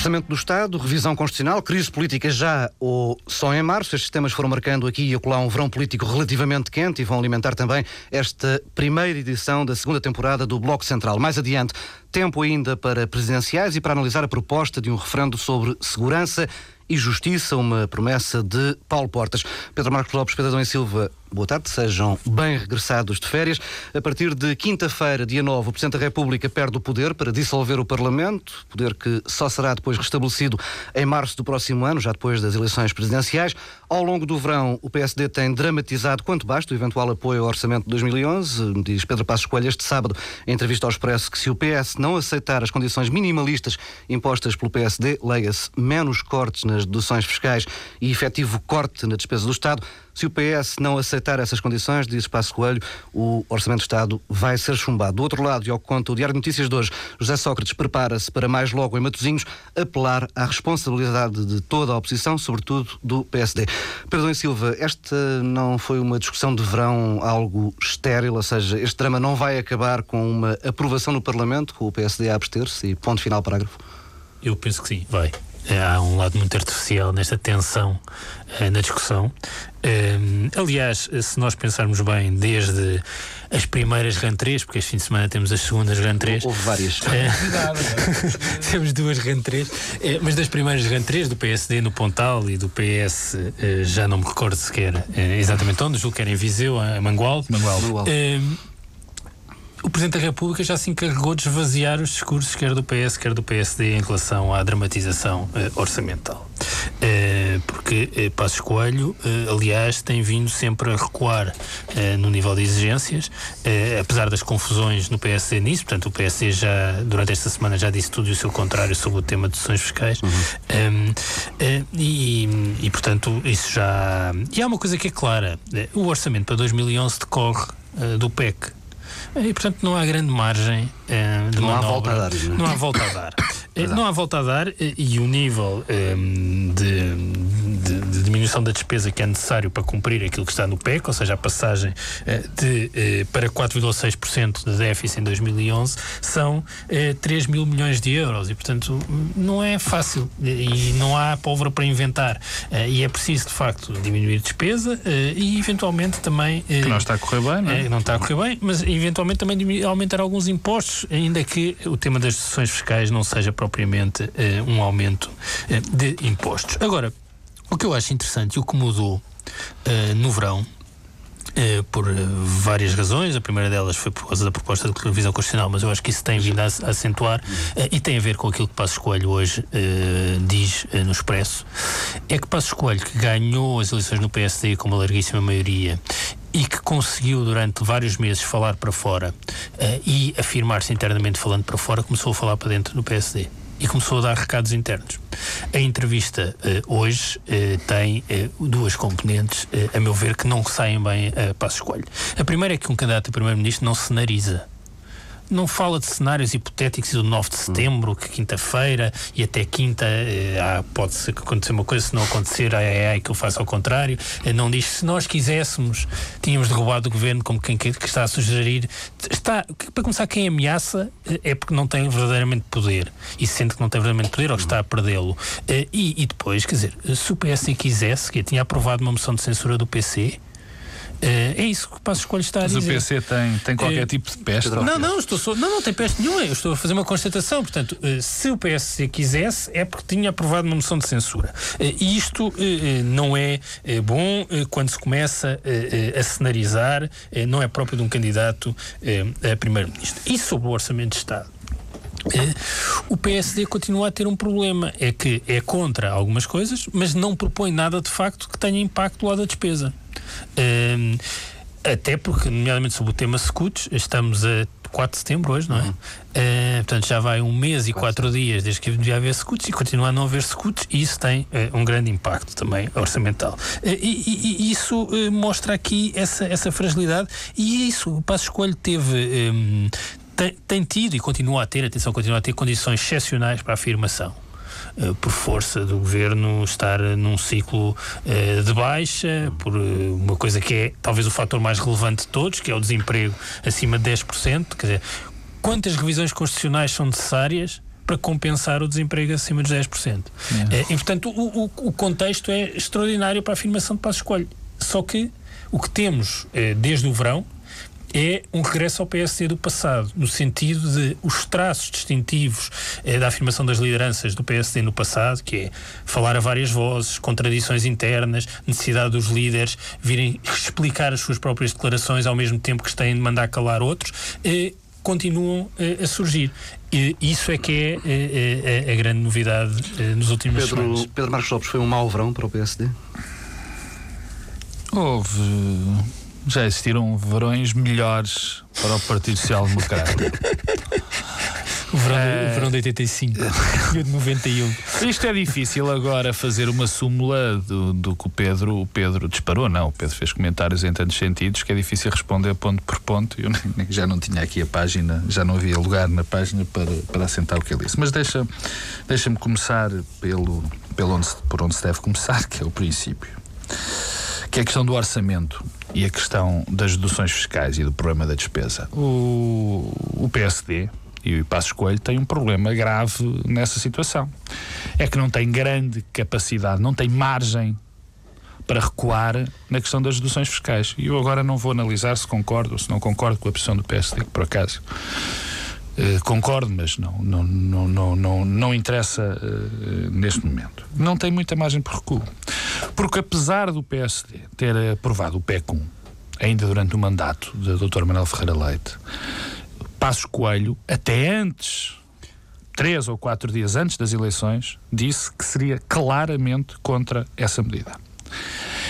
Orçamento do Estado, revisão constitucional, crise política já ou só em março. Estes temas foram marcando aqui e acolá um verão político relativamente quente e vão alimentar também esta primeira edição da segunda temporada do Bloco Central. Mais adiante, tempo ainda para presidenciais e para analisar a proposta de um referendo sobre segurança e Justiça, uma promessa de Paulo Portas. Pedro Marcos Lopes, Pedro Adão e Silva, boa tarde, sejam bem regressados de férias. A partir de quinta-feira, dia 9, o Presidente da República perde o poder para dissolver o Parlamento, poder que só será depois restabelecido em março do próximo ano, já depois das eleições presidenciais. Ao longo do verão, o PSD tem dramatizado quanto basta o eventual apoio ao Orçamento de 2011. Diz Pedro Passos Coelho este sábado, em entrevista ao Expresso, que se o PS não aceitar as condições minimalistas impostas pelo PSD, leia-se menos cortes nas deduções fiscais e efetivo corte na despesa do Estado. Se o PS não aceitar essas condições, diz Espaço Coelho, o Orçamento do Estado vai ser chumbado. Do outro lado, e ao que conta o Diário de Notícias de hoje, José Sócrates prepara-se para mais logo em Matosinhos apelar à responsabilidade de toda a oposição, sobretudo do PSD. Pedro Silva, esta não foi uma discussão de verão algo estéril, ou seja, este drama não vai acabar com uma aprovação no Parlamento, com o PSD a abster-se e ponto final parágrafo? Eu penso que sim, vai. Há um lado muito artificial nesta tensão uh, na discussão. Uh, aliás, se nós pensarmos bem, desde as primeiras rentrées, porque este fim de semana temos as segundas rentrées. Houve várias. Uh, temos duas rentrées, mas das primeiras rentrées do PSD no Pontal e do PS, já não me recordo sequer exatamente onde, julgo que era em Viseu, a Mangual. Mangual. Mangual o Presidente da República já se encarregou de esvaziar os discursos, quer do PS, quer do PSD, em relação à dramatização uh, orçamental. Uh, porque uh, Passos Coelho, uh, aliás, tem vindo sempre a recuar no nível de exigências, apesar das confusões no PSD nisso. Portanto, o PSD já, durante esta semana, já disse tudo e o seu contrário sobre o tema de sessões fiscais. Uhum. Um, e, e, portanto, isso já. E há uma coisa que é clara: o orçamento para 2011 decorre do PEC. E, portanto, não há grande margem uh, de não manobra. Há volta a dar, não, é? não há volta a dar. Eh, não há volta a dar eh, e o nível um, de, diminuição da despesa que é necessário para cumprir aquilo que está no PEC, ou seja, a passagem uh, de, uh, para 4,6% de déficit em 2011, são uh, 3 mil milhões de euros e, portanto, não é fácil e não há pólvora para inventar. e é preciso, de facto, diminuir despesa e, eventualmente, também. que não está a correr bem, não é? não está a correr bem, mas, eventualmente, também aumentar alguns impostos, ainda que o tema das decisões fiscais não seja propriamente um aumento de impostos. Agora, o que eu acho interessante e o que mudou uh, no verão Uh, por uh, várias razões. A primeira delas foi por causa da proposta de revisão constitucional, mas eu acho que isso tem vindo a, acentuar e tem a ver com aquilo que Passos Coelho hoje diz no Expresso. É que Passos Coelho, que ganhou as eleições no PSD com uma larguíssima maioria e que conseguiu durante vários meses falar para fora e afirmar-se internamente falando para fora, começou a falar para dentro do PSD e começou a dar recados internos. A entrevista uh, hoje uh, tem uh, duas componentes, a meu ver, que não saem bem a passo escolho. A primeira é que um candidato a primeiro-ministro não cenariza não fala de cenários hipotéticos do 9 de setembro, que quinta-feira e até quinta ah, pode acontecer uma coisa, se não acontecer, ai, ai, ai, que eu faço ao contrário. Eh, não diz se nós quiséssemos, tínhamos derrubado o governo, como quem que, que está a sugerir. Está, para começar, quem ameaça eh, é porque não tem verdadeiramente poder e sente que não tem verdadeiramente poder ou que está a perdê-lo. E, e, depois, quer dizer, se o PS quisesse, que tinha aprovado uma moção de censura do PC é isso que o Passo Escolho está a dizer. Mas o PC tem, tem qualquer uh, tipo de peste? Não, não, estou só, não, não tem peste nenhuma. Eu estou a fazer uma constatação. Portanto, uh, se o PSC quisesse, é porque tinha aprovado uma moção de censura. E isto não é bom quando se começa a cenarizar, não é próprio de um candidato a primeiro-ministro. E sobre o Orçamento de Estado? o PSD continua a ter um problema, é que é contra algumas coisas, mas não propõe nada de facto que tenha impacto lá da despesa. Um, até porque, nomeadamente sobre o tema scouts, estamos a 4 de setembro hoje, não é? Uhum. Uh, portanto, já vai um mês e quatro dias desde que devia haver scouts e continua a não haver scouts e isso tem uh, um grande impacto também orçamental. Uh, e, e, e, isso mostra aqui essa, essa fragilidade e isso, o Passo Escolho teve, um, tem, tem tido e continua a ter, atenção, continua a ter condições excepcionais para a afirmação. Uh, por força do governo estar num ciclo uh, de baixa, por uma coisa que é talvez o fator mais relevante de todos, que é o desemprego acima de 10%. Quer dizer, quantas revisões constitucionais são necessárias para compensar o desemprego acima dos 10%. É. E, portanto, o, o, o, contexto é extraordinário para a afirmação de Passo Escolho. Só que o que temos desde o verão é um regresso ao PSD do passado, no sentido de os traços distintivos eh, da afirmação das lideranças do PSD no passado, que é falar a várias vozes, contradições internas, necessidade dos líderes virem explicar as suas próprias declarações ao mesmo tempo que têm de mandar calar outros, eh, continuam eh, a surgir. E isso é que é, é, é, é a grande novidade eh, nos últimos Pedro, semanas. Pedro Marcos Lopes foi um mau verão para o PSD? Houve já existiram verões melhores para o Partido Social Democrata. O verão, é... o verão de 85 e o de 91. Isto é difícil agora fazer uma súmula do, do que o Pedro, o Pedro disparou, não. O Pedro fez comentários em tantos sentidos que é difícil responder ponto por ponto. Eu já não tinha aqui a página, já não havia lugar na página para, para assentar o que ele disse. Mas deixa-me deixa começar pelo, pelo onde, por onde se deve começar, que é o princípio que é a questão do orçamento e a questão das deduções fiscais e do problema da despesa. O, o PSD e o Passo Coelho têm um problema grave nessa situação. É que não tem grande capacidade, não tem margem para recuar na questão das deduções fiscais. E eu agora não vou analisar se concordo ou se não concordo com a posição do PSD, que por acaso concordo, mas não, não, não, não, não, não interessa uh, neste momento. Não tem muita margem por recuo. Porque apesar do PSD ter aprovado o PEC 1, ainda durante o mandato do Dr. Manuel Ferreira Leite, Passos Coelho, até antes, três ou quatro dias antes das eleições, disse que seria claramente contra essa medida.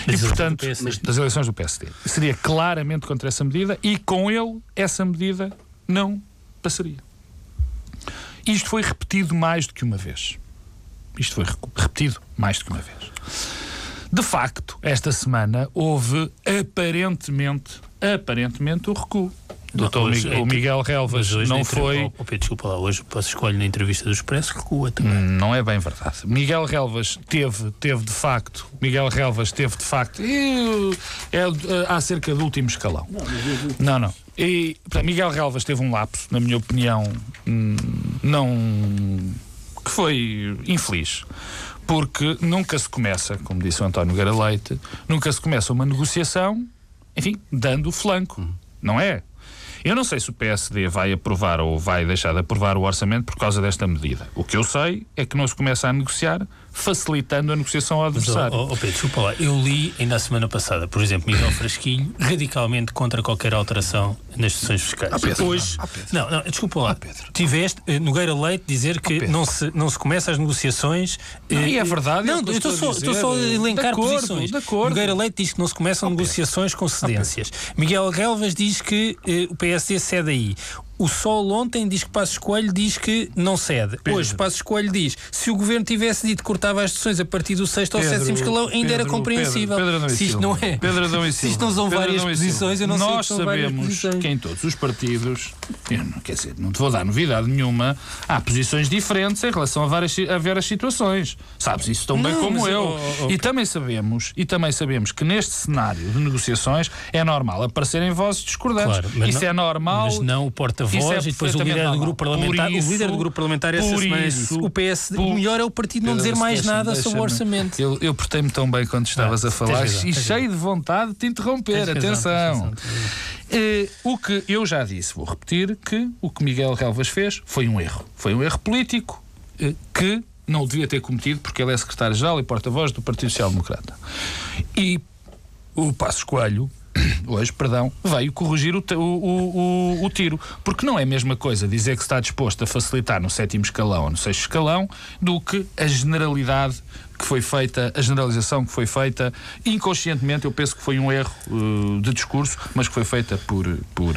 E, portanto, das eleições do PSD. Seria claramente contra essa medida e, com ele, essa medida não passaria. Isto foi repetido mais do que uma vez. Isto foi repetido mais do que uma vez. De facto, esta semana houve aparentemente, aparentemente o recuo. Doutor hoje, o Miguel Relvas não foi. Oh, Pedro, desculpa lá, hoje posso escolher na entrevista do Expresso recua também. Hum, não é bem verdade. Miguel Relvas teve, teve de facto, Miguel Relvas teve de facto, e, é, é acerca do último escalão. Não, não. E portanto, Miguel Relvas teve um lapso, na minha opinião, hum, não. que foi infeliz porque nunca se começa, como disse o António Gara Leite, nunca se começa uma negociação, enfim, dando flanco, não é? Eu não sei se o PSD vai aprovar ou vai deixar de aprovar o orçamento por causa desta medida. O que eu sei é que não se começa a negociar facilitando a negociação ao adversário. Mas, oh, oh Pedro, desculpa lá. Eu li ainda a semana passada, por exemplo, Miguel Frasquinho, radicalmente contra qualquer alteração nas sessões fiscais. Ah, Pedro, Hoje, não, ah, Pedro. não, não, desculpa lá. Ah, Pedro. Tiveste uh, Nogueira Leite dizer que ah, não, se, não se começa as negociações. Uh, e é verdade. Não, é eu estou só, estou só a elencar de acordo, posições. De acordo. Nogueira Leite diz que não se começam ah, negociações com cedências. Miguel Relvas diz que uh, o PSD cede aí. O Sol ontem diz que Passos Coelho diz que não cede. Pedro. Hoje Passos Coelho diz se o governo tivesse dito que cortava as sessões a partir do sexto ou sétimo escalão, ainda Pedro, era compreensível. Pedro, Pedro se isto não é. Pedro se isto não são várias posições, eu não Nós sei que sabemos que em todos os partidos, eu não, quer dizer, não te vou dar novidade nenhuma, há posições diferentes em relação a várias, a várias situações. Sabes isso tão bem como eu. Oh, oh, e também sabemos, e também sabemos que neste cenário de negociações é normal aparecerem vozes discordantes. Claro, isso não, é normal. Mas não o porta-voz é e depois o líder do grupo parlamentar, isso, o líder do grupo parlamentar essa semana isso, o PS, por, o melhor é o partido não dizer mais nada sobre o orçamento. Eu, eu portei-me tão bem quando estavas a falar razão, e cheio de vontade de te interromper. Tens Atenção. Razão, uh, o que eu já disse, vou repetir, que o que Miguel Relvas fez foi um erro. Foi um erro político uh, que não devia ter cometido porque ele é secretário-geral e porta-voz do Partido Social Democrata. E o Passos Coelho hoje, perdão, veio corrigir o, o, o, o, tiro. Porque não é a mesma coisa dizer que está disposto a facilitar no sétimo escalão ou no sexto escalão do que a generalidade que foi feita, a generalização que foi feita inconscientemente, eu penso que foi um erro uh, de discurso, mas que foi feita por, por,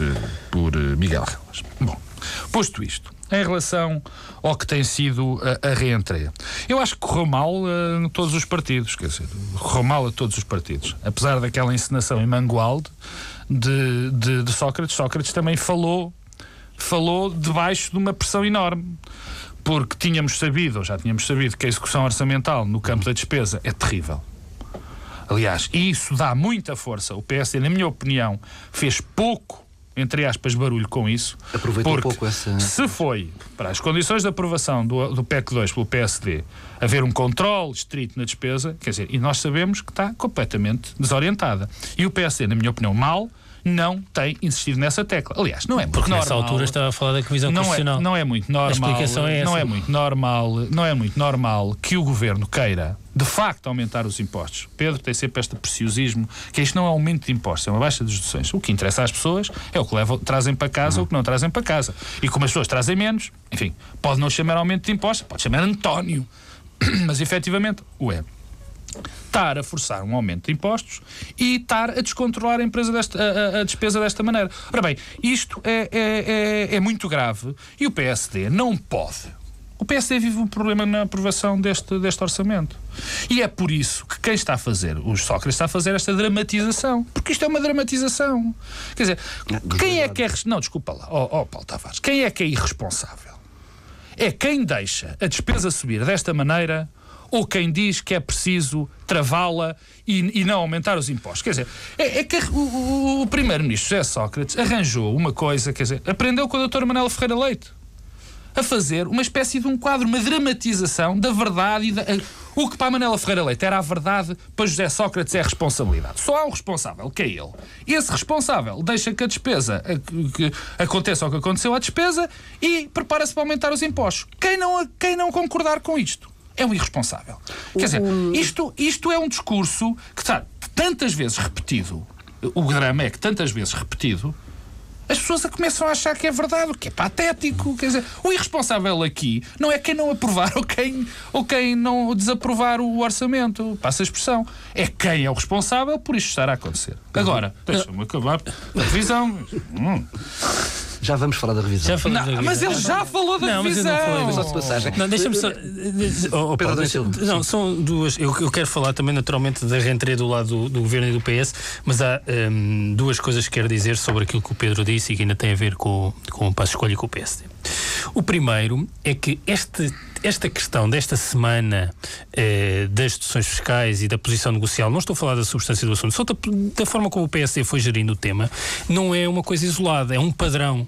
por uh, Miguel Relas. Bom, posto isto, em relação ao que tem sido a, a reentreia. Eu acho que correu mal a todos os partidos, quer dizer, correu mal a todos os partidos. Apesar daquela encenação em Mangualde de, de, de Sócrates, Sócrates também falou, falou debaixo de uma pressão enorme porque tínhamos sabido, ou já tínhamos sabido, que a execução orçamental no campo da despesa é terrível. Aliás, isso dá muita força. O PSD, na minha opinião, fez pouco entre aspas, barulho com isso. Aproveita um pouco essa- Se foi para as condições de aprovação do, do PEC 2 pelo PSD haver um controle estrito na despesa, quer dizer, e nós sabemos que está completamente desorientada. E o PSD, na minha opinião, mal, não tem insistido nessa tecla. Aliás, não é muito Porque normal. nessa altura estava a falar da revisão não é, constitucional. não é muito normal. explicação é Não essa. é muito normal, não é muito normal que o governo queira de facto aumentar os impostos. Pedro tem sempre este preciosismo que isto não é um aumento de impostos, é uma baixa de deduções. O que interessa às pessoas é o que levam, trazem para casa ou o que não trazem para casa. E como as pessoas trazem menos, enfim, pode não chamar aumento de impostos, pode chamar António. Mas efetivamente o é estar a forçar um aumento de impostos e estar a descontrolar a, empresa desta, a, a- despesa desta maneira. Ora bem, isto é, é, é, é muito grave e o PSD não pode. O PSD vive um problema na aprovação deste, deste orçamento. E é por isso que quem está a fazer, o Sócrates está a fazer esta dramatização. Porque isto é uma dramatização. Quer dizer, quem é que é. Não, desculpa lá, ó ó, Paulo Tavares. Quem é que é irresponsável? é quem deixa a despesa subir desta maneira ou quem diz que é preciso travá-la e, e não aumentar os impostos. Quer dizer, é, é que o, o- o primeiro-ministro José Sócrates arranjou uma coisa, quer dizer, aprendeu com a doutora Manela Ferreira Leite a fazer uma espécie de um quadro, uma dramatização da verdade e da, o que para a Manela Ferreira Leite era a verdade, para José Sócrates é a responsabilidade. Só há um responsável, que é ele. Esse responsável deixa que a despesa a- que aconteça o que aconteceu à despesa e prepara-se para aumentar os impostos. Quem não, quem não concordar com isto é um irresponsável. Quer dizer, isto, isto é um discurso que está tantas vezes repetido. O drama é que tantas vezes repetido as pessoas a começam a achar que é verdade, o que é patético. Quer dizer, o irresponsável aqui não é quem não aprovar ou quem, ou quem não desaprovar o orçamento. Passa a expressão. É quem é o responsável por isto estar a acontecer. Agora, deixa-me acabar a revisão. Hum. Já vamos falar da revisão. Já falamos da Não, mas revisão. ele já falou da Não, mas eu não revisão. falei da Só de passagem. Não, deixa-me só. Oh, oh, Paulo, deixa- Silva, não, são duas. Eu, eu quero falar também, naturalmente, da reentrée do lado do, do governo e do PS, mas há hum, duas coisas que quero dizer sobre aquilo que o Pedro disse e que ainda tem a ver com, com o Passo Escolha e com o PSD. O primeiro é que este, esta questão desta semana eh, das deduções fiscais e da posição negocial, não estou a falar da substância do assunto, só da, da forma como o PSD foi gerindo o tema, não é uma coisa isolada, é um padrão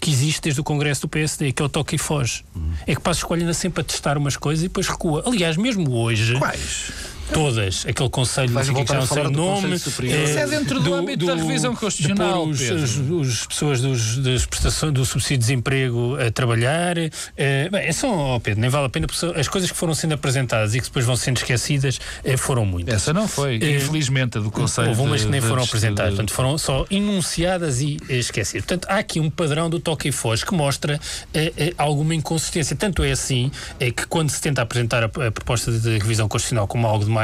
que existe desde o Congresso do PSD, que é o toque e foge. É que Passos Coelho anda sempre a testar umas coisas e depois recua. Aliás, mesmo hoje, Quais? Todas, aquele conselho Vais que já não sei o do nome. Superior. eh, Isso é dentro do âmbito da revisão de constitucional, pôr os, Pedro. os, os pessoas dos, das prestações do subsídio de desemprego a trabalhar. eh, bem, é só, oh Pedro, nem vale a pena, as coisas que foram sendo apresentadas e que depois vão sendo esquecidas eh, foram muitas. Essa não foi, infelizmente, a do Conselho. Houve umas de- que nem de- foram de- apresentadas, portanto foram só enunciadas e esquecidas. Portanto, há aqui um padrão do toque e foge que mostra alguma inconsistência. Tanto é assim que quando se tenta apresentar a, a proposta de revisão constitucional como algo de mais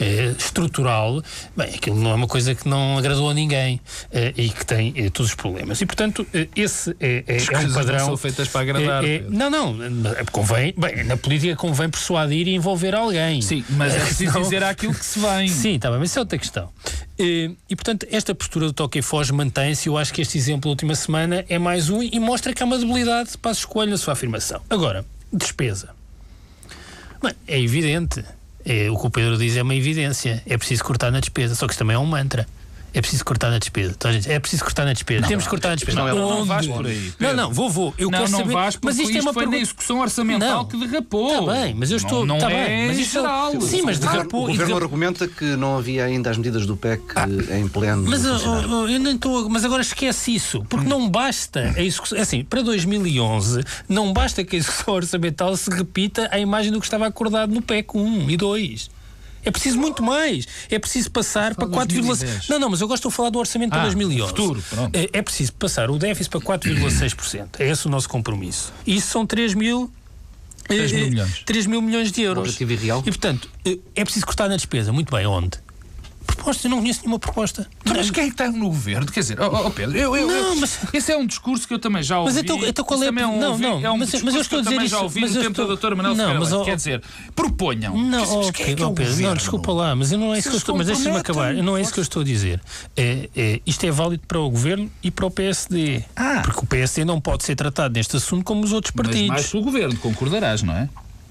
eh, estrutural, bem, aquilo não é uma coisa que não agradou a ninguém eh, e que tem eh, todos os problemas. E, portanto, eh, esse é, é, é um não padrão. são feitas para agradar, é- Pedro. não, não, eh, convém, bem, na política convém persuadir e envolver alguém. Sim, mas é preciso dizer aquilo que se vem. Sim, está bem, mas isso é outra questão. Eh, E, portanto, esta postura do toque e foge mantém-se. Eu acho que este exemplo da última semana é mais um e mostra que há uma debilidade para a escolha na sua afirmação. Agora, despesa. Bem, é evidente. É, o que o Pedro diz é uma evidência. É preciso cortar na despesa. Só que isto também é um mantra. É preciso cortar na despesa. Então, gente, é preciso cortar na despesa. Temos que cortar na despesa. não, não Onde? vais por aí, Não, Pedro. não, vou, vou. Eu não, quero não saber. vais porque mas isto é uma foi na pergunta. execução orçamental Não. que derrapou. Está bem, mas eu estou. Não, está não bem, é mas isto geral. Sim, mas O governo, derrapou. o governo derrapou- argumenta que não havia ainda as medidas do PEC em pleno. Mas a eu, funcionar. eu- eu nem estou. Mas agora esquece isso. Porque não basta a execução. Assim, para 2011, não basta que a execução orçamental se repita à imagem do que estava acordado no PEC 1 e 2. É preciso muito mais. É preciso passar para 4,6%. 2010. Não, não, mas eu gosto de falar do orçamento para Ah, 2011. futuro, pronto. É, é preciso passar o déficit para 4,6%. É esse o nosso compromisso. E isso são 3 mil. 3 mil eh, milhões. 3 mil milhões de euros. E portanto, eh, é preciso cortar na despesa. Muito bem, onde? Proposta, eu não conheço nenhuma proposta. Então, mas quem é que está no governo? Quer dizer, oh, oh, Pedro, eu, eu, Não, eu- mas- esse é um discurso que eu também já ouvi. Mas então- então qual é- também um, não, ouvi- não, é um mas- mas eu estou a dizer também isso, já ouvi mas no eu tempo estou- da doutora Manuel Não, mas, oh, Quer dizer, proponham. Não, mas quem é é Pedro, o não, desculpa lá, mas eu não é isso que eu estou, mas deixa-me acabar. Eu não é isso que eu estou a dizer. É, é, isto é válido para o governo e para o PSD. Ah. Porque o PSD não pode ser tratado neste assunto como os outros Mas partidos. mais pelo governo, concordarás, não é?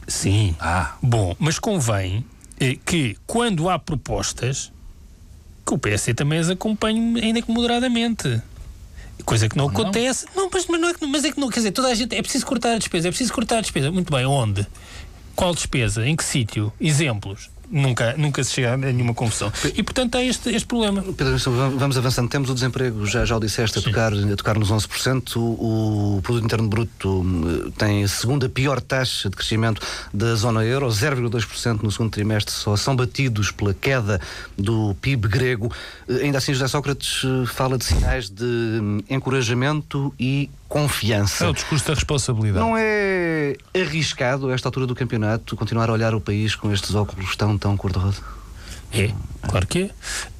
Sim. Ah. Bom, mas convém eh, que quando há propostas que o PSD também as acompanhe, ainda que moderadamente. Coisa que não, não acontece. Não, mas, mas, não é que, mas é que não. Quer dizer, toda a gente. É preciso cortar a despesa, é preciso cortar a despesa. Muito bem, onde? Qual despesa? Em que sítio? Exemplos nunca, nunca se chega a nenhuma confusão. E, portanto, há este, este problema. Pedro, vamos avançando. Temos o desemprego, já, já o disseste, a tocar, a tocar nos 11%. O, o Produto Interno Bruto hum, tem a segunda pior taxa de crescimento da zona euro, 0,2% no segundo trimestre, só são batidos pela queda do PIB grego. Eh, ainda assim, José Sócrates eh, fala de sinais de hum, encorajamento e confiança. É o discurso da responsabilidade. Não é arriscado, a esta altura do campeonato, continuar a olhar o país com estes óculos tão, tão cor-de-rosa? É, claro que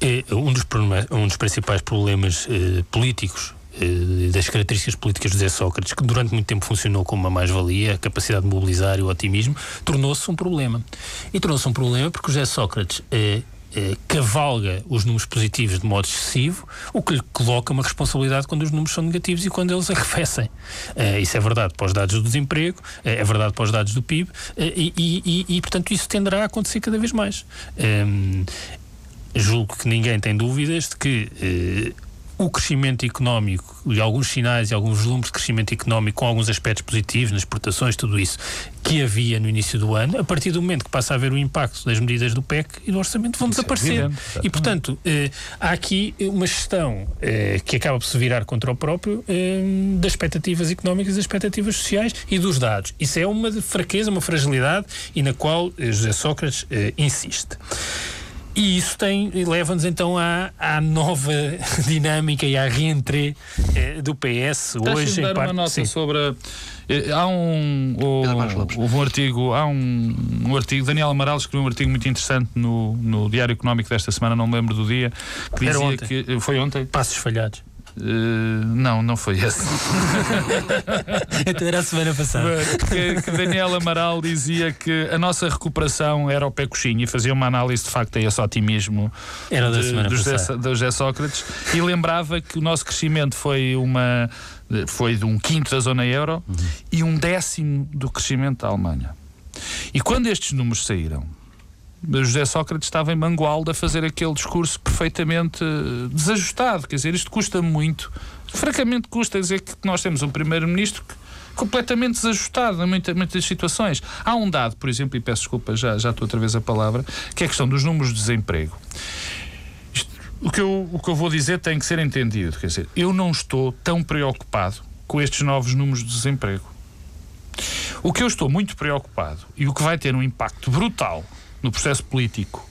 é. é um, dos um dos principais problemas eh, políticos eh, das características políticas de José Sócrates, que durante muito tempo funcionou como uma mais-valia, a capacidade de mobilizar e o otimismo, tornou-se um problema. E tornou-se um problema porque o José Sócrates eh, eh, cavalga os números positivos de modo excessivo, o que lhe coloca uma responsabilidade quando os números são negativos e quando eles arrefecem. Uh, isso é verdade para os dados do desemprego, uh, é verdade para os dados do PIB e, e, e, portanto, isso tenderá a acontecer cada vez mais. Um, julgo que ninguém tem dúvidas de que o crescimento económico e alguns sinais e alguns volumes de crescimento económico com alguns aspectos positivos nas exportações, tudo isso que havia no início do ano, a partir do momento que passa a haver o impacto das medidas do PEC e do orçamento, vão isso é desaparecer. É e, portanto, eh, há aqui uma gestão eh, que acaba por se virar contra o próprio eh, das expectativas económicas, das expectativas sociais e dos dados. Isso é uma fraqueza, uma fragilidade e na qual eh, José Sócrates eh, insiste. E isso tem leva-nos então à, à nova dinâmica e à reentrée eh, do PS hoje. dar parte, uma nota sim. sobre. Eh, há um, houve um artigo, há um, um, artigo, Daniel Amaral escreveu um artigo muito interessante no, no Diário Económico desta semana, não me lembro do dia, que dizia ontem. que foi ontem. Passos falhados. Uh, não, não foi esse. então era a semana passada. Que, que Daniel Amaral dizia que a nossa recuperação era o pé coxinho e fazia uma análise de facto a esse otimismo era da de, semana do, José, do José Sócrates e lembrava que o nosso crescimento foi uma foi de um quinto da zona euro uhum. e um décimo do crescimento da Alemanha. E quando estes números saíram, José Sócrates estava em Mangualde a fazer aquele discurso perfeitamente eh, desajustado. Quer dizer, isto custa muito. Francamente custa dizer que nós temos um primeiro-ministro completamente desajustado em muitas, muitas situações. Há um dado, por exemplo, e peço desculpa, já, já estou outra vez a palavra, que é a questão dos números de desemprego. Isto, o, que eu, o que eu vou dizer tem que ser entendido. Quer dizer, eu não estou tão preocupado com estes novos números de desemprego. O que eu estou muito preocupado e o que vai ter um impacto brutal no processo político,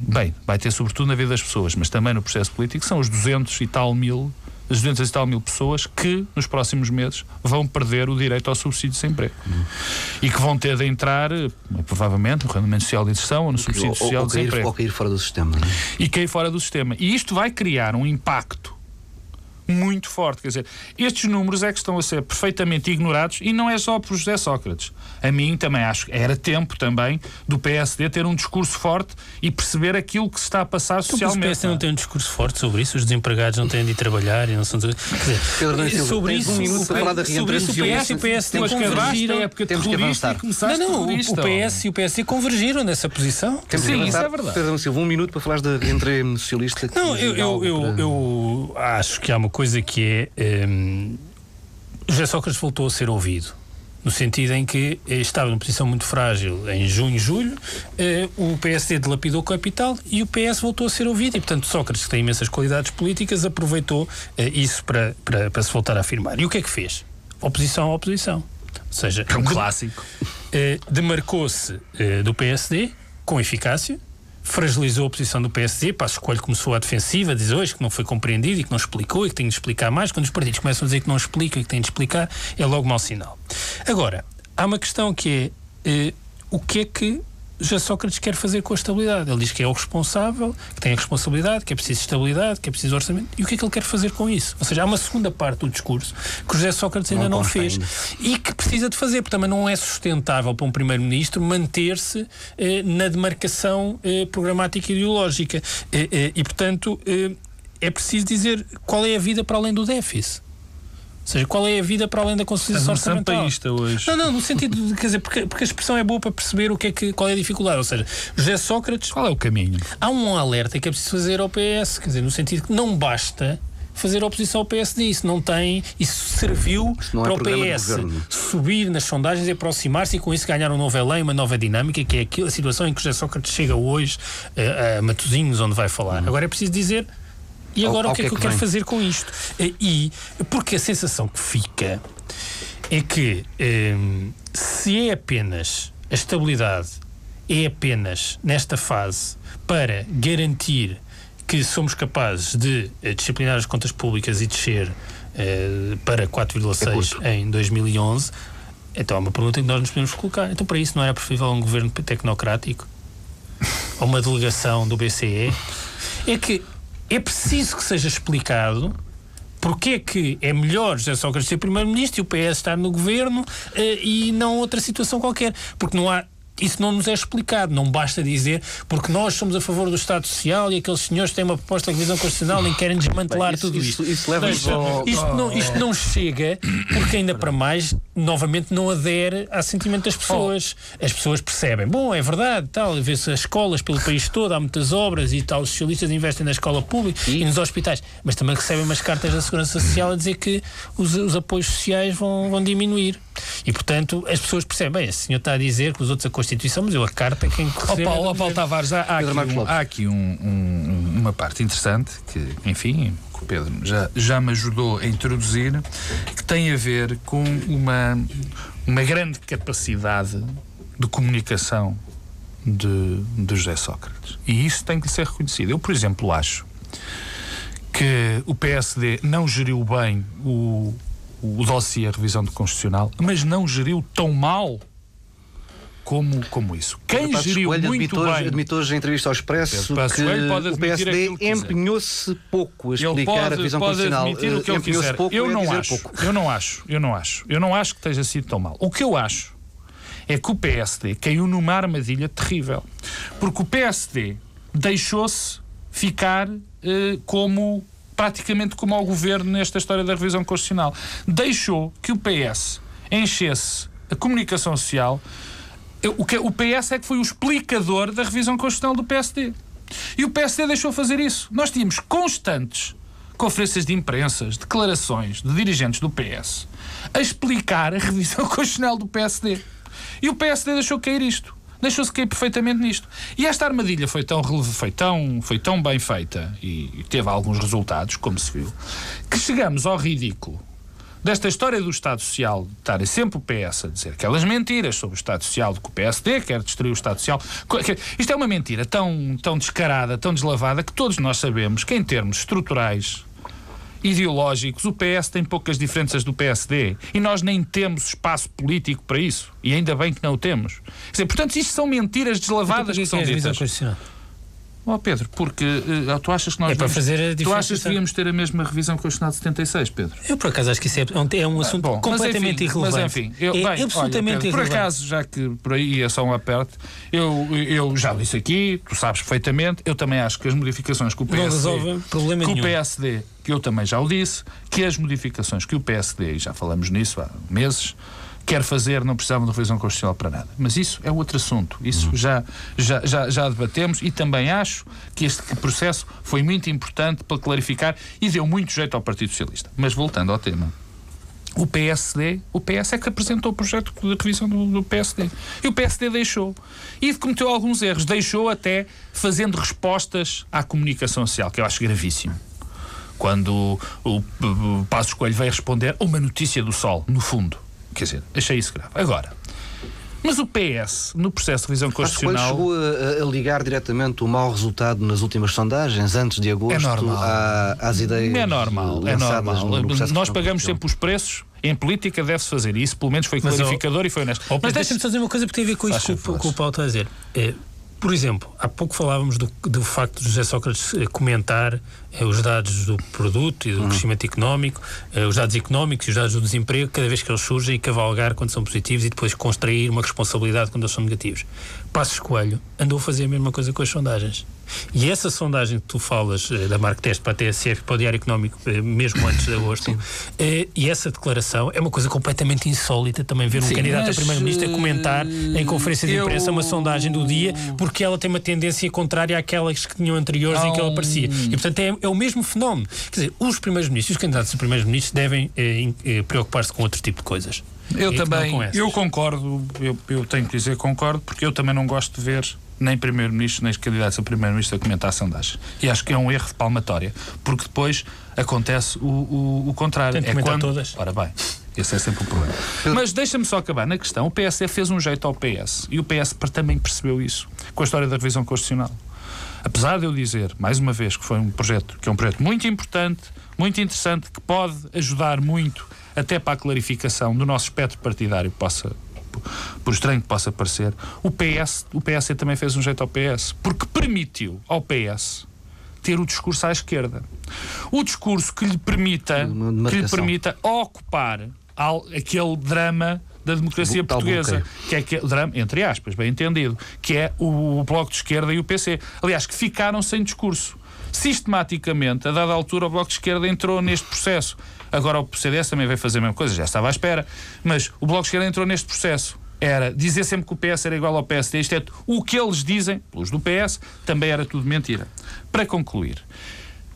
bem, vai ter sobretudo na vida das pessoas, mas também no processo político, são os 200 e tal mil, as 200 e tal mil pessoas que, nos próximos meses, vão perder o direito ao subsídio de desemprego. Uhum. E que vão ter de entrar, eh, provavelmente, no rendimento social de inserção ou no subsídio ou, social ou, de desemprego. Ou cair fora do sistema. Não é? E cair fora do sistema. E isto vai criar um impacto muito forte. Quer dizer, estes números é que estão a ser perfeitamente ignorados e não é só por José Sócrates. A mim também acho que era tempo também do PSD ter um discurso forte e perceber aquilo que se está a passar então, socialmente. o PSD não tem um discurso forte sobre isso? Os desempregados não têm de ir trabalhar e não são. Quer dizer, Pedro sobre isso, um minuto para falar da sobre isso o PS e o PSD convergiram. época temos que avançar. Não, não, o PS e o PSD convergiram nessa posição. Temos Sim, isso é verdade. Pedro Silva, um minuto para falar da reentrée socialista. Não, eu, eu, eu, eu acho que há uma coisa que é. Um, José Sócrates voltou a ser ouvido no sentido em que eh, estava numa posição muito frágil em junho e julho, eh, o PSD dilapidou o capital e o PS voltou a ser ouvido. E, portanto, Sócrates, que tem imensas qualidades políticas, aproveitou eh, isso para, para, para se voltar a afirmar. E o que é que fez? Oposição à oposição. Ou seja, é um clássico. demarcou-se do PSD com eficácia, fragilizou a posição do PSD, Passo Escolho começou a defensiva, diz hoje que não foi compreendido e que não explicou e que tem de explicar mais. Quando os partidos começam a dizer que não explicam e que têm de explicar, é logo mau sinal. Agora, há uma questão que é eh, o que é que já Sócrates quer fazer com a estabilidade. Ele diz que é o responsável, que tem a responsabilidade, que é preciso estabilidade, que é preciso orçamento. E o que é que ele quer fazer com isso? Ou seja, há uma segunda parte do discurso que o José Sócrates ainda não, não fez e que precisa de fazer, porque também não é sustentável para um primeiro-ministro manter-se eh, na demarcação eh, programática ideológica. Eh, eh e, portanto, eh, é preciso dizer qual é a vida para além do déficit. Ou seja, qual é a vida para além da consolidação orçamental? hoje. Não, não, no sentido de, quer dizer, porque, porque a expressão é boa para perceber o que é que, qual é a dificuldade. Ou seja, José Sócrates. Qual é o caminho? Há um alerta que é preciso fazer ao PS, quer dizer, no sentido que não basta fazer oposição ao PSD. Isso não tem. Isso serviu Isso não é para o PS governo. subir nas sondagens e aproximar-se e com isso ganhar um novo elan, uma nova dinâmica, que é aquilo, a situação em que o José Sócrates chega hoje eh, a Matosinhos, onde vai falar. Agora é preciso dizer. E Ao- agora ao o que é que que é eu que quero vem? fazer com isto? Eh, E porque a sensação que fica é que hum, se é apenas a estabilidade, é apenas nesta fase para garantir que somos capazes de eh, disciplinar as contas públicas e descer eh, para 4,6 curto. em 2011, então é uma pergunta que nós nos podemos colocar. Então, para isso, não era preferível um governo tecnocrático? Ou uma delegação do BCE? É que é preciso que seja explicado porque é que é melhor José Sócrates ser Primeiro-Ministro e o PS estar no governo eh, e não outra situação qualquer. Porque não há. Isso não nos é explicado, não basta dizer porque nós somos a favor do Estado Social e aqueles senhores têm uma proposta de revisão constitucional e querem desmantelar Bem, isso- tudo isso- isto. isso leva-nos Deixa- ao- isto, não, isto não chega porque ainda para mais, novamente, não adere ao sentimento das pessoas. As pessoas percebem, bom, é verdade, tal, vê-se as escolas pelo país todo, há muitas obras e tal, os socialistas investem na escola pública e, nos hospitais, mas também recebem umas cartas da Segurança Social a dizer que os, os apoios sociais vão, vão diminuir. E, portanto, as pessoas percebem, bem, esse senhor está a dizer que os outros a Constituição, mas eu a carta quem é Paulo, do ó Paulo governo. Tavares, há, há aqui, um- há aqui um- um- uma parte interessante que, enfim, que o Pedro já, já me ajudou a introduzir, que tem a ver com uma, uma grande capacidade de comunicação de, de José Sócrates. E isso tem que ser reconhecido. Eu, por exemplo, acho que o PSD não geriu bem o, o dossiê a revisão do Constitucional, mas não geriu tão mal como, como isso. Quem geriu Coelho muito admite hoje, bem admite hoje em entrevista ao Expresso que o PSD empenhou-se pouco a explicar pode, a revisão pode constitucional. admitir o que ele empenhou-se quiser. pouco eu é não acho. pouco. Eu não acho. Eu não acho. Eu não acho que esteja sido tão mal. O que eu acho é que o PSD caiu numa armadilha terrível. Porque o PSD deixou-se ficar eh, como praticamente como ao governo nesta história da revisão constitucional. Deixou que o PS enchesse a comunicação social o, que, o PS é que foi o explicador da revisão constitucional do PSD. E o PSD deixou fazer isso. Nós tínhamos constantes conferências de imprensas, declarações de dirigentes do PS a explicar a revisão constitucional do PSD. E o PSD deixou cair isto. Deixou-se cair perfeitamente nisto. E esta armadilha foi tão, foi tão, foi tão bem feita e, e teve alguns resultados, como se viu, que chegamos ao ridículo desta história do Estado Social, de estarem sempre o PS a dizer aquelas mentiras sobre o Estado Social, de que o PSD quer destruir o Estado Social. Isto é uma mentira tão, tão descarada, tão deslavada, que todos nós sabemos que, em termos estruturais, ideológicos, o PS tem poucas diferenças do PSD e nós nem temos espaço político para isso. E ainda bem que não o temos. Quer dizer, portanto, isto são mentiras Então, deslavadas que são é ditas. Oh, Pedro, porque eh, tu achas que nós É para devíamos- fazer a tu achas que devíamos ter a mesma revisão constitucional de 76, Pedro? Eu, por acaso, acho que isso é, é um- um assunto Bom, completamente mas enfim, irrelevante. Mas enfim, eu, é bem, absolutamente olha, Pedro, por irrelevante. acaso, já que por aí é só um aperto, eu, eu já disse aqui, tu sabes perfeitamente, eu também acho que as modificações que o Não PSD, resolve problema que o nenhum. PSD, que eu também já o disse, que as modificações que o PSD, e já falamos nisso há meses, quer fazer, não precisavam de revisão constitucional para nada. Mas isso é outro assunto. Isso já, já, já, já debatemos e também acho que este processo foi muito importante para clarificar e deu muito jeito ao Partido Socialista. Mas voltando ao tema. O PSD, o PS é que apresentou o projeto de revisão do, do PSD. E o PSD deixou. E cometeu alguns erros. Deixou até fazendo respostas à comunicação social, que eu acho gravíssimo. Quando o, o, o Passos Coelho veio responder a uma notícia do Sol, no fundo. Quer dizer, achei isso grave. Agora, mas o PS, no processo de revisão constitucional. chegou a, a ligar diretamente o mau resultado nas últimas sondagens, antes de agosto, É normal. à- às ideias É normal, é normal. Nós pagamos sempre os preços. Em política deve-se fazer isso, pelo menos foi Mas, clarificador e foi honesto. Mas Deixa-me dizer uma coisa porque tem a ver com Faz isto que, favor. o- que o Paulo está a dizer. É, por exemplo, há pouco falávamos do, do facto de José Sócrates eh, comentar eh, os dados do produto e do crescimento económico, eh, os dados económicos e os dados do desemprego, cada vez que eles surgem, e cavalgar quando são positivos e depois construir uma responsabilidade quando eles são negativos. Passos Coelho andou a fazer a mesma coisa com as sondagens. E essa sondagem que tu falas eh, da Mark Test para a TSF, para o Diário Económico, eh, mesmo antes de agosto, eh, e essa declaração é uma coisa completamente insólita também ver um Sim, candidato a primeiro-ministro a comentar em conferência de eu- imprensa uma sondagem do dia porque ela tem uma tendência contrária àquelas que tinham anteriores em que ela aparecia. E portanto é, é o mesmo fenómeno. Quer dizer, os primeiros-ministros, os candidatos a primeiros-ministros devem eh, eh, preocupar-se com outro tipo de coisas. Eu também, eu concordo, eu, eu tenho que dizer concordo, porque eu também não gosto de ver nem primeiro-ministro, nem os candidatos a primeiro-ministro a comentar a sondagem. E acho que é um erro de palmatória, porque depois acontece o, o, o contrário. Tem é quando... todas. Ora bem, esse é sempre o problema. Mas deixa-me só acabar na questão. O PSD fez um jeito ao PS e o PS também percebeu isso com a história da revisão constitucional. Apesar de eu dizer, mais uma vez, que foi um projeto que é um projeto muito importante, muito interessante, que pode ajudar muito até para a clarificação do nosso espectro partidário, possa por estranho que possa parecer, o PS, o PS também fez um jeito ao PS, porque permitiu ao PS ter o discurso à esquerda. O discurso que lhe permita, que lhe permita ocupar aquele drama da democracia portuguesa, que é que o drama, entre aspas, bem entendido, que é o, o Bloco de Esquerda e o PC. Aliás, que ficaram sem discurso. Sistematicamente, a dada altura, o Bloco de Esquerda entrou neste processo. Agora o CDS também vai fazer a mesma coisa, já estava à espera. Mas o Bloco de Esquerda entrou neste processo. Era dizer sempre que o PS era igual ao PSD. Isto é, o que eles dizem, os do PS, também era tudo mentira. Para concluir,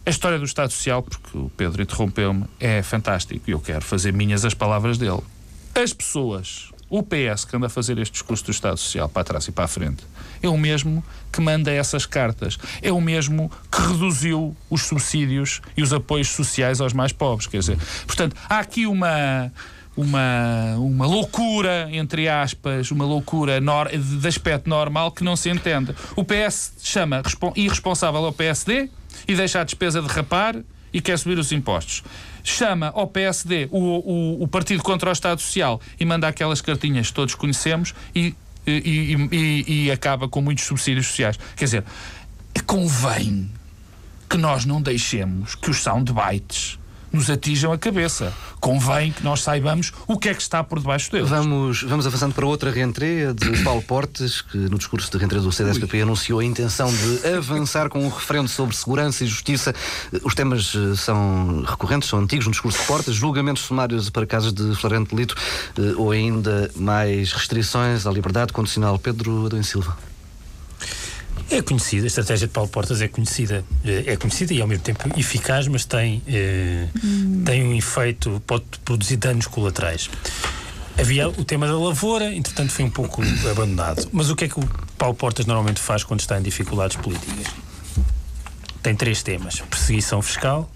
a história do Estado Social, porque o Pedro interrompeu-me, é fantástico e eu quero fazer minhas as palavras dele. As pessoas, o PS que anda a fazer este discurso do Estado Social para trás e para a frente, é o mesmo que manda essas cartas. É o mesmo que reduziu os subsídios e os apoios sociais aos mais pobres. Quer dizer, portanto, há aqui uma uma, uma loucura, entre aspas, uma loucura de aspecto normal que não se entende. O PS chama irresponsável ao PSD e deixa a despesa de rapar e quer subir os impostos. Chama ao PSD o, o, o Partido contra o Estado Social e manda aquelas cartinhas que todos conhecemos e, e, e, e acaba com muitos subsídios sociais. Quer dizer, convém que nós não deixemos que os soundbites nos atinjam a cabeça. Convém que nós saibamos o que é que está por debaixo deles. Vamos, vamos avançando para outra reentria de Paulo Portes, que no discurso de reentria do CDSPP anunciou a intenção de avançar com um referendo sobre segurança e justiça. Os temas eh, são recorrentes, são antigos no discurso de Portes, julgamentos sumários para casos de flagrante delito eh, ou ainda mais restrições à liberdade condicional. Pedro Adão Silva. É conhecida, a estratégia de Paulo Portas é conhecida, eh, é conhecida e ao mesmo tempo eficaz, mas tem, eh, hum. tem um efeito, pode produzir danos colaterais. Havia o tema da lavoura, entretanto foi um pouco abandonado. Mas o que é que o Paulo Portas normalmente faz quando está em dificuldades políticas? Tem três temas: perseguição fiscal,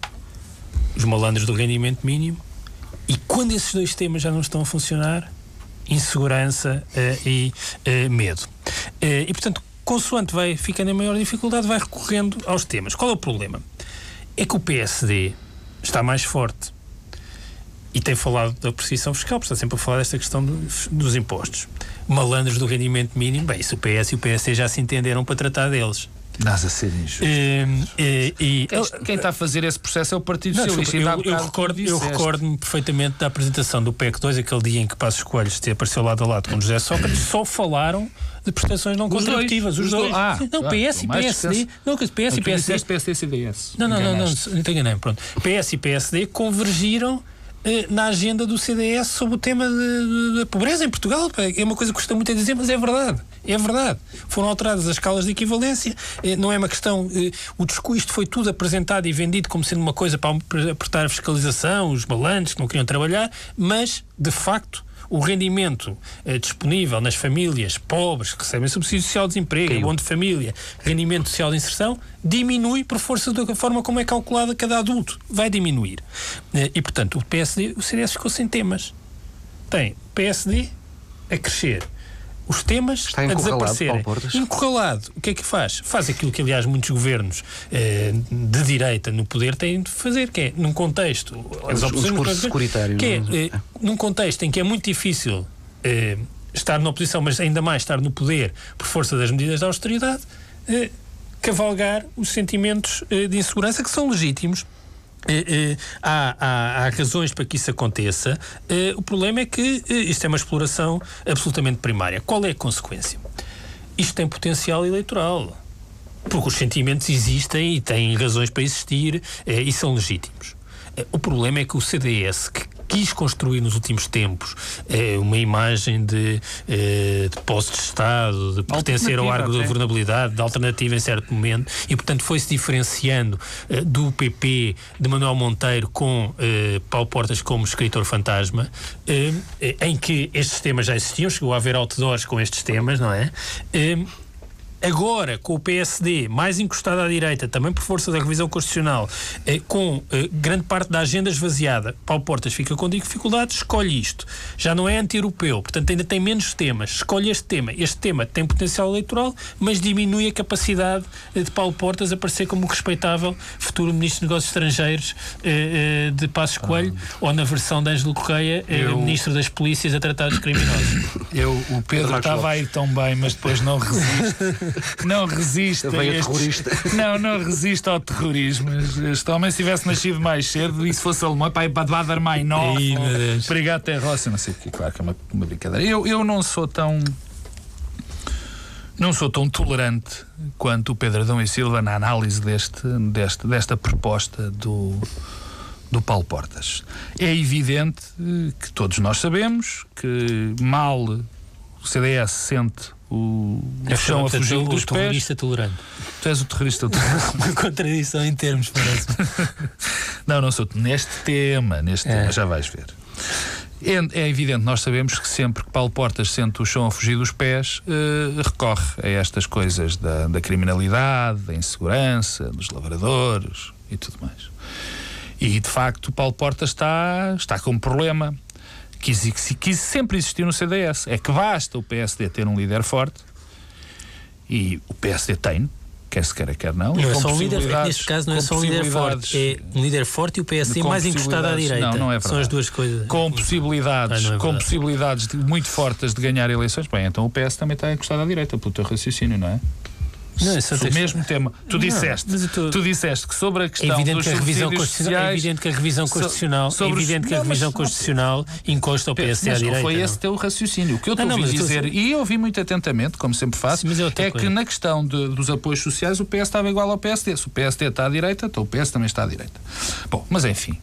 os malandros do rendimento mínimo e quando esses dois temas já não estão a funcionar, insegurança uh, e uh, medo. E portanto, consoante vai ficando em maior dificuldade, vai recorrendo aos temas. Qual é o problema? É que o PSD está mais forte e tem falado da perseguição fiscal, está sempre a falar desta questão dos, dos impostos. Malandros do rendimento mínimo, bem, isso o PS e o PSD já se entenderam para tratar deles. Estás a ser injusto. e, e, quem, quem, está a fazer esse processo é o Partido não, Socialista. Eu, eu, recordo, eu recordo-me perfeitamente da apresentação do PEC 2, aquele dia em que Passos Coelhos apareceu lado a lado com José Sócrates, só falaram de prestações não contributivas. Os, dois. Ah, não, PS e PSD. Não, PS e PSD. PSD e CDS. Não, não, não, não, não te enganei. Pronto. PS e PSD convergiram eh, na agenda do CDS sobre o tema da pobreza em Portugal. É uma coisa que custa muito a dizer, mas é verdade. É verdade. Foram alteradas as escalas de equivalência. Eh, não é uma questão. Eh, o discurso foi tudo apresentado e vendido como sendo uma coisa para apertar a fiscalização, os balanços que não queriam trabalhar, mas, de facto, o rendimento eh, disponível nas famílias pobres que recebem subsídio social de desemprego, Caiu. de família, rendimento social de inserção, diminui por força da forma como é calculada cada adulto. Vai diminuir. Eh, e, portanto, o PSD, o CDS ficou sem temas. Tem PSD a crescer, os temas Está a desaparecerem. Encurralado. O que é que faz? Faz aquilo que, aliás, muitos governos eh, de direita no poder têm de fazer, que é, num contexto... As um discurso securitário. Que é, é, num contexto em que é muito difícil eh, estar na oposição, mas ainda mais estar no poder por força das medidas de austeridade, eh, cavalgar os sentimentos eh, de insegurança que são legítimos eh, eh, há, há, há, razões para que isso aconteça. Eh, o problema é que isto é uma exploração absolutamente primária. Qual é a consequência? Isto tem potencial eleitoral. Porque os sentimentos existem e têm razões para existir e são legítimos. O problema é que o CDS, que quis construir nos últimos tempos eh, uma imagem de, eh, de posse de Estado, de pertencer ao arco da governabilidade, de alternativa em certo momento, e portanto foi-se diferenciando eh, do PP de Manuel Monteiro com eh, Paulo Portas como escritor fantasma, em que estes temas já existiam, chegou a haver outdoors com estes temas, não é? Agora, com o PSD mais encostado à direita, também por força da revisão constitucional, eh, com eh, grande parte da agenda esvaziada, Paulo Portas fica com dificuldades, escolhe isto. Já não é anti-europeu, portanto ainda tem menos temas. Escolhe este tema. Este tema tem potencial eleitoral, mas diminui a capacidade eh, de Paulo Portas aparecer como respeitável futuro Ministro de Negócios Estrangeiros eh, eh, de Passos Coelho, ah. ou na versão de Ângelo Correia, eh, Eu... Ministro das Polícias a tratar dos criminosos. Eu, o Pedro estava a ir tão bem, mas depois não resiste. não resiste. terrorista. Não, não resiste ao terrorismo. Este homem, se tivesse nascido mais cedo e se fosse alemão, pai, para dar mais nove. Obrigado, até Rossi, não sei o que, claro que é uma, uma brincadeira. Eu, eu não sou tão. Não sou tão tolerante quanto o Pedro Adão e Silva na análise deste, deste, desta proposta do, do Paulo Portas. É evidente que todos nós sabemos que mal o CDS sente o, o chão a fugir dos o terrorista pés. tolerante. Tu és o terrorista tolerante. Uma contradição em termos, parece. não, não sou. Neste tema, neste é. tema, já vais ver. É, é, evidente, nós sabemos que sempre que Paulo Portas sente o chão a fugir dos pés, uh, recorre a estas coisas da, da criminalidade, da insegurança, dos lavradores e tudo mais. E de facto, Paulo Portas está, está com um problema quis, quis sempre existir no CDS. É que basta o PSD ter um líder forte e o PSD tem, quer se queira, quer não. Não é só um líder, é neste caso não é só um líder forte, é um líder forte e o PSD mais encostado à direita. Não, não é São as duas coisas. Com possibilidades, ah, é com possibilidades de, muito fortes de ganhar eleições, bem, então o PS também está encostado à direita, pelo teu raciocínio, não é? Não, é o mesmo tema. Tu disseste, não, tô... tu disseste que sobre a questão é evidente dos que a revisão constitucional É evidente que a revisão constitucional, so, é evidente que a revisão constitucional encosta o PSD à direita. foi esse teu raciocínio. O que eu te ouvi dizer, e eu ouvi muito atentamente, como sempre faço, Sim, é, é que na questão de, dos apoios sociais o PS estava igual ao PSD. Se o PSD está à direita, então o PS também está à direita. Bom, mas enfim.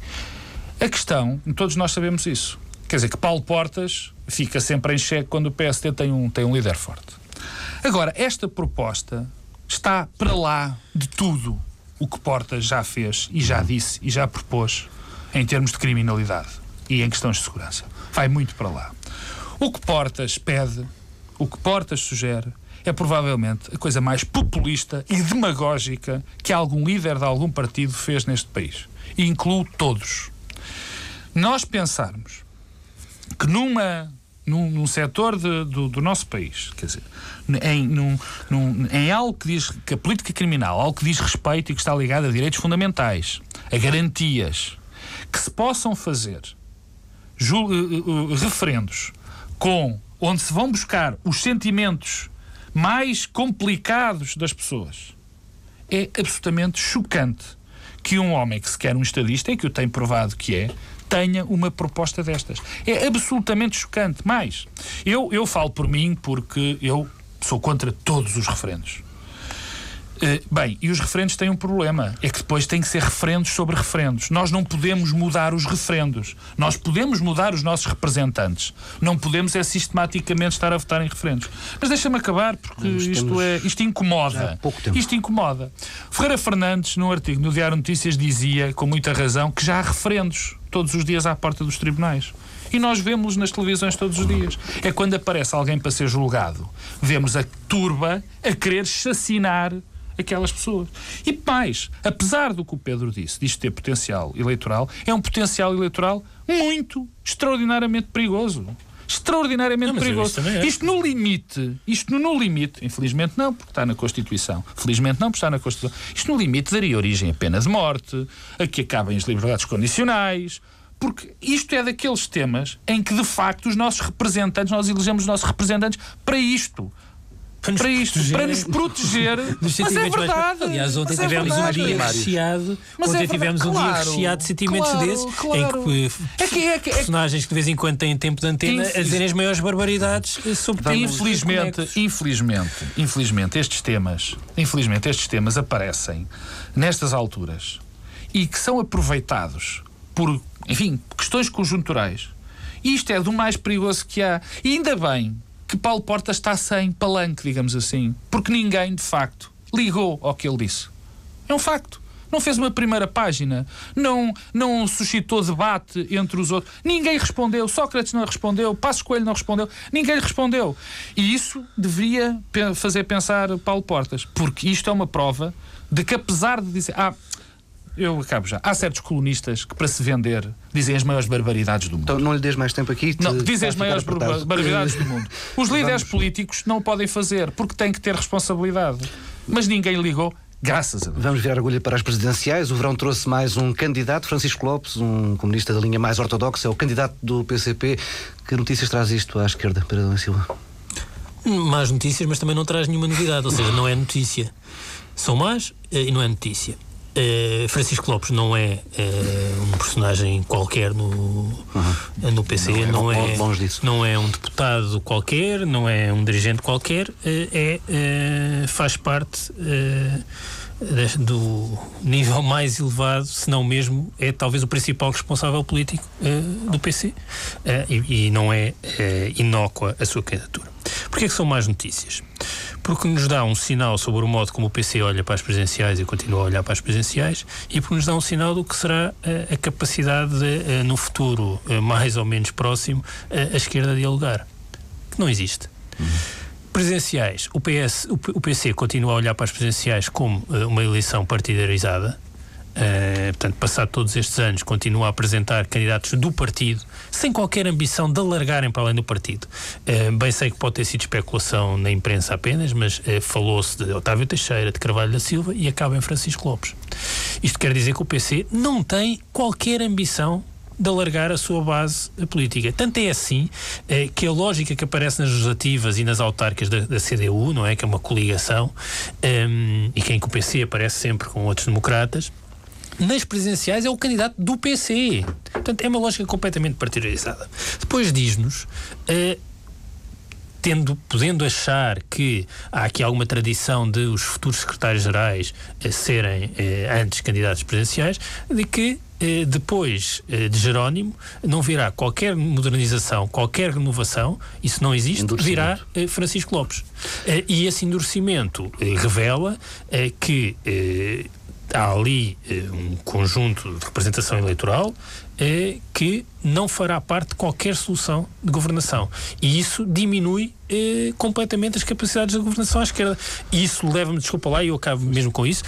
A questão, todos nós sabemos isso. Quer dizer que Paulo Portas fica sempre em xeque quando o PSD tem um, tem um líder forte. Agora, esta proposta está para lá de tudo o que Portas já fez e já disse e já propôs em termos de criminalidade e em questões de segurança. Vai muito para lá. O que Portas pede, o que Portas sugere, é provavelmente a coisa mais populista e demagógica que algum líder de algum partido fez neste país. E incluo todos. Nós pensarmos que numa num, num setor de, do, do, nosso país, quer dizer, em, num, num, em algo que diz que a política criminal, algo que diz respeito e que está ligado a direitos fundamentais, a garantias, que se possam fazer uh, uh, referendos com onde se vão buscar os sentimentos mais complicados das pessoas, é absolutamente chocante que um homem que se quer um estadista, e que o tem provado que é, tenha uma proposta destas. É absolutamente chocante. Mais, eu, eu falo por mim porque eu sou contra todos os referendos. Uh, bem, e os referendos têm um problema, é que depois têm que ser referendos sobre referendos. Nós não podemos mudar os referendos. Nós podemos mudar os nossos representantes. Não podemos é sistematicamente estar a votar em referendos. Mas deixa-me acabar, porque isto, é, isto incomoda. Isto incomoda. Ferreira Fernandes, num artigo no Diário Notícias, dizia, com muita razão, que já há referendos todos os dias à porta dos tribunais. E nós vemos nas televisões todos os dias. É quando aparece alguém para ser julgado. Vemos a turba a querer chacinar aquelas pessoas. E mais, apesar do que o Pedro disse, disto ter potencial eleitoral, é um potencial eleitoral muito, extraordinariamente perigoso extraordinariamente não, perigoso. É. Isto no limite, isto no limite, infelizmente não, porque está na Constituição. Felizmente não, porque está na Constituição. Isto no limite daria origem a pena de morte, a que acabem as liberdades condicionais, porque isto é daqueles temas em que de facto os nossos representantes, nós elegemos os nossos representantes para isto para, para isto, proteger. para nos proteger. mas é verdade. Aliás, ontem é tivemos um dia recheado. Ontem é tivemos um dia recheado de sentimentos claro, desses claro. em que, é que, é que é personagens que de vez em quando têm tempo de antena Infeliz... a dizerem as maiores barbaridades sobre temas. Infelizmente, infelizmente, infelizmente, estes temas, infelizmente, estes temas aparecem nestas alturas e que são aproveitados por, enfim, questões conjunturais. E isto é do mais perigoso que há. E ainda bem que Paulo Porta está sem palanque, digamos assim, porque ninguém, de facto, ligou ao que ele disse. É um facto. Não fez uma primeira página, não, não suscitou debate entre os outros. Ninguém respondeu, Sócrates não respondeu, Passos Coelho não respondeu, ninguém respondeu. E isso deveria fazer pensar Paulo Portas, porque isto é uma prova de que, apesar de dizer. Ah, eu acabo já. Há certos colunistas que, para se vender, dizem as maiores barbaridades do mundo. Então não lhe des mais tempo aqui. Não, dizem as maiores barbaridades do mundo. Os líderes Vamos... políticos não o podem fazer porque têm que ter responsabilidade. Mas ninguém ligou. Graças a Deus. Vamos virar agulha para as presidenciais. O verão trouxe mais um candidato, Francisco Lopes, um comunista da linha mais ortodoxa, é o candidato do PCP. Que notícias traz isto à esquerda, Pedro Silva? Más notícias, mas também não traz nenhuma novidade, ou seja, não é notícia. São más eh, e não é notícia. Uh, Francisco Lopes não é uh, um personagem qualquer no, uhum. no PC, não, é, não, é, não é um deputado qualquer, não é um dirigente qualquer, uh, é, faz parte do nível mais elevado, se não mesmo, é talvez o principal responsável político do PC e, e, não é inócua a sua candidatura. Porquê é que são más notícias? Porque nos dá um sinal sobre o modo como o PC olha para as presenciais e continua a olhar para as presenciais e porque nos dá um sinal do que será a, eh, a capacidade de, eh, no futuro eh, mais ou menos próximo, a, esquerda dialogar. Que não existe. Uhum. Presenciais, o, PS, o PC continua a olhar para as presenciais como uma eleição partidarizada, Uh, portanto, passado todos estes anos, continua a apresentar candidatos do partido, sem qualquer ambição de alargarem para além do partido. Uh, bem sei que pode ter sido especulação na imprensa apenas, mas uh, falou-se de Otávio Teixeira, de Carvalho da Silva e acaba em Francisco Lopes. Isto quer dizer que o PC não tem qualquer ambição de alargar a sua base política. Tanto é assim que a lógica que aparece nas legislativas e nas autárquicas da, da CDU, não é? Que é uma coligação, um, e que em que o PC aparece sempre com outros democratas, nas presidenciais é o candidato do PC. Portanto, é uma lógica completamente partidarizada. Depois diz-nos. Uh, tendo, podendo achar que há aqui alguma tradição de os futuros secretários-gerais uh, serem uh, antes candidatos presidenciais, de que uh, depois de Jerónimo não virá qualquer modernização, qualquer renovação, isso não existe, virá Francisco Lopes. e esse endurecimento revela que há ali eh, um conjunto de representação eleitoral eh, que não fará parte de qualquer solução de governação. E isso diminui eh, completamente as capacidades da governação à esquerda. E isso leva-me, desculpa lá, e eu acabo mesmo com isso,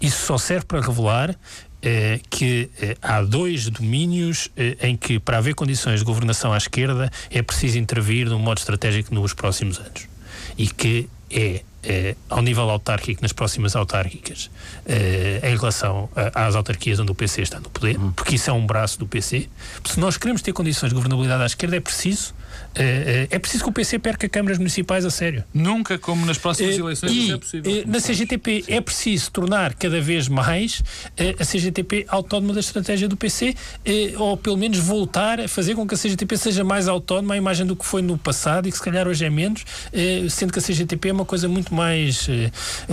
isso só serve para revelar eh, que eh, há dois domínios eh, em que, para haver condições de governação à esquerda, é preciso intervir de um modo estratégico nos próximos anos. E que é eh, ao nível autárquico, nas próximas autárquicas, eh, em relação a, às autarquias onde o PC está no poder, uhum. porque isso é um braço do PC. Se nós queremos ter condições de governabilidade à esquerda, é preciso é, é, é preciso que o PC perca câmaras municipais a sério. Nunca, como nas próximas é, eleições, e, é possível. Na CGTP é preciso tornar cada vez mais a CGTP autónoma da estratégia do PC, ou pelo menos voltar a fazer com que a CGTP seja mais autónoma à imagem do que foi no passado e que se calhar hoje é menos, sendo que a CGTP é uma coisa muito mais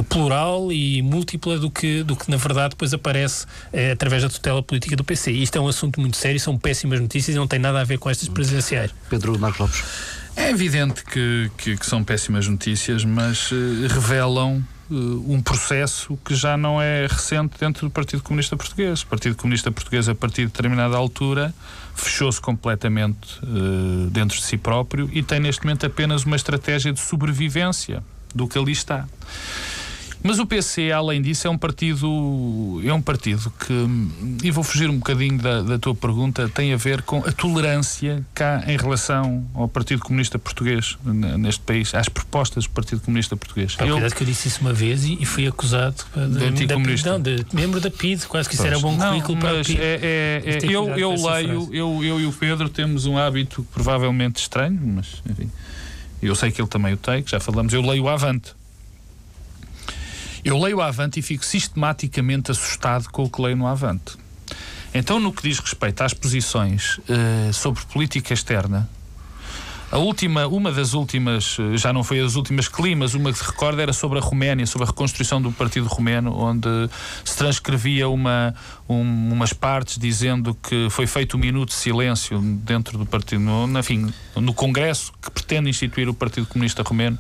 plural e múltipla do que, do que na verdade depois aparece através da tutela política do PC. E isto é um assunto muito sério, são péssimas notícias e não tem nada a ver com estas presidenciais. Pedro Marcos Lopes. É evidente que, que, que são péssimas notícias, mas uh, revelam uh, um processo que já não é recente dentro do Partido Comunista Português. O Partido Comunista Português, a partir de determinada altura, fechou-se completamente uh, dentro de si próprio e tem neste momento apenas uma estratégia de sobrevivência do que ali está. Mas o PC, além disso, é um partido é um partido que, e vou fugir um bocadinho da, da tua pergunta, tem a ver com a tolerância cá em relação ao Partido Comunista Português neste país, às propostas do Partido Comunista Português. Pá, eu, cuidado que eu disse isso uma vez e, e fui acusado de, de, de, não, de membro da PID, quase que isso era bom currículo para a PID. É, é, é, eu, eu leio, eu, eu e o Pedro temos um hábito provavelmente estranho, mas enfim, eu sei que ele também o tem, que já falamos, eu leio Avante. Eu leio o Avante e fico sistematicamente assustado com o que leio no Avante. Então, no que diz respeito às posições uh, sobre política externa, A última, uma das últimas, eh, já não foi as últimas climas, uma que se recorda era sobre a Roménia, sobre a reconstrução do Partido Romeno, onde se transcrevia uma, um, umas partes dizendo que foi feito um minuto de silêncio dentro do partido, no, enfim, no Congresso que pretende instituir o Partido Comunista Romeno.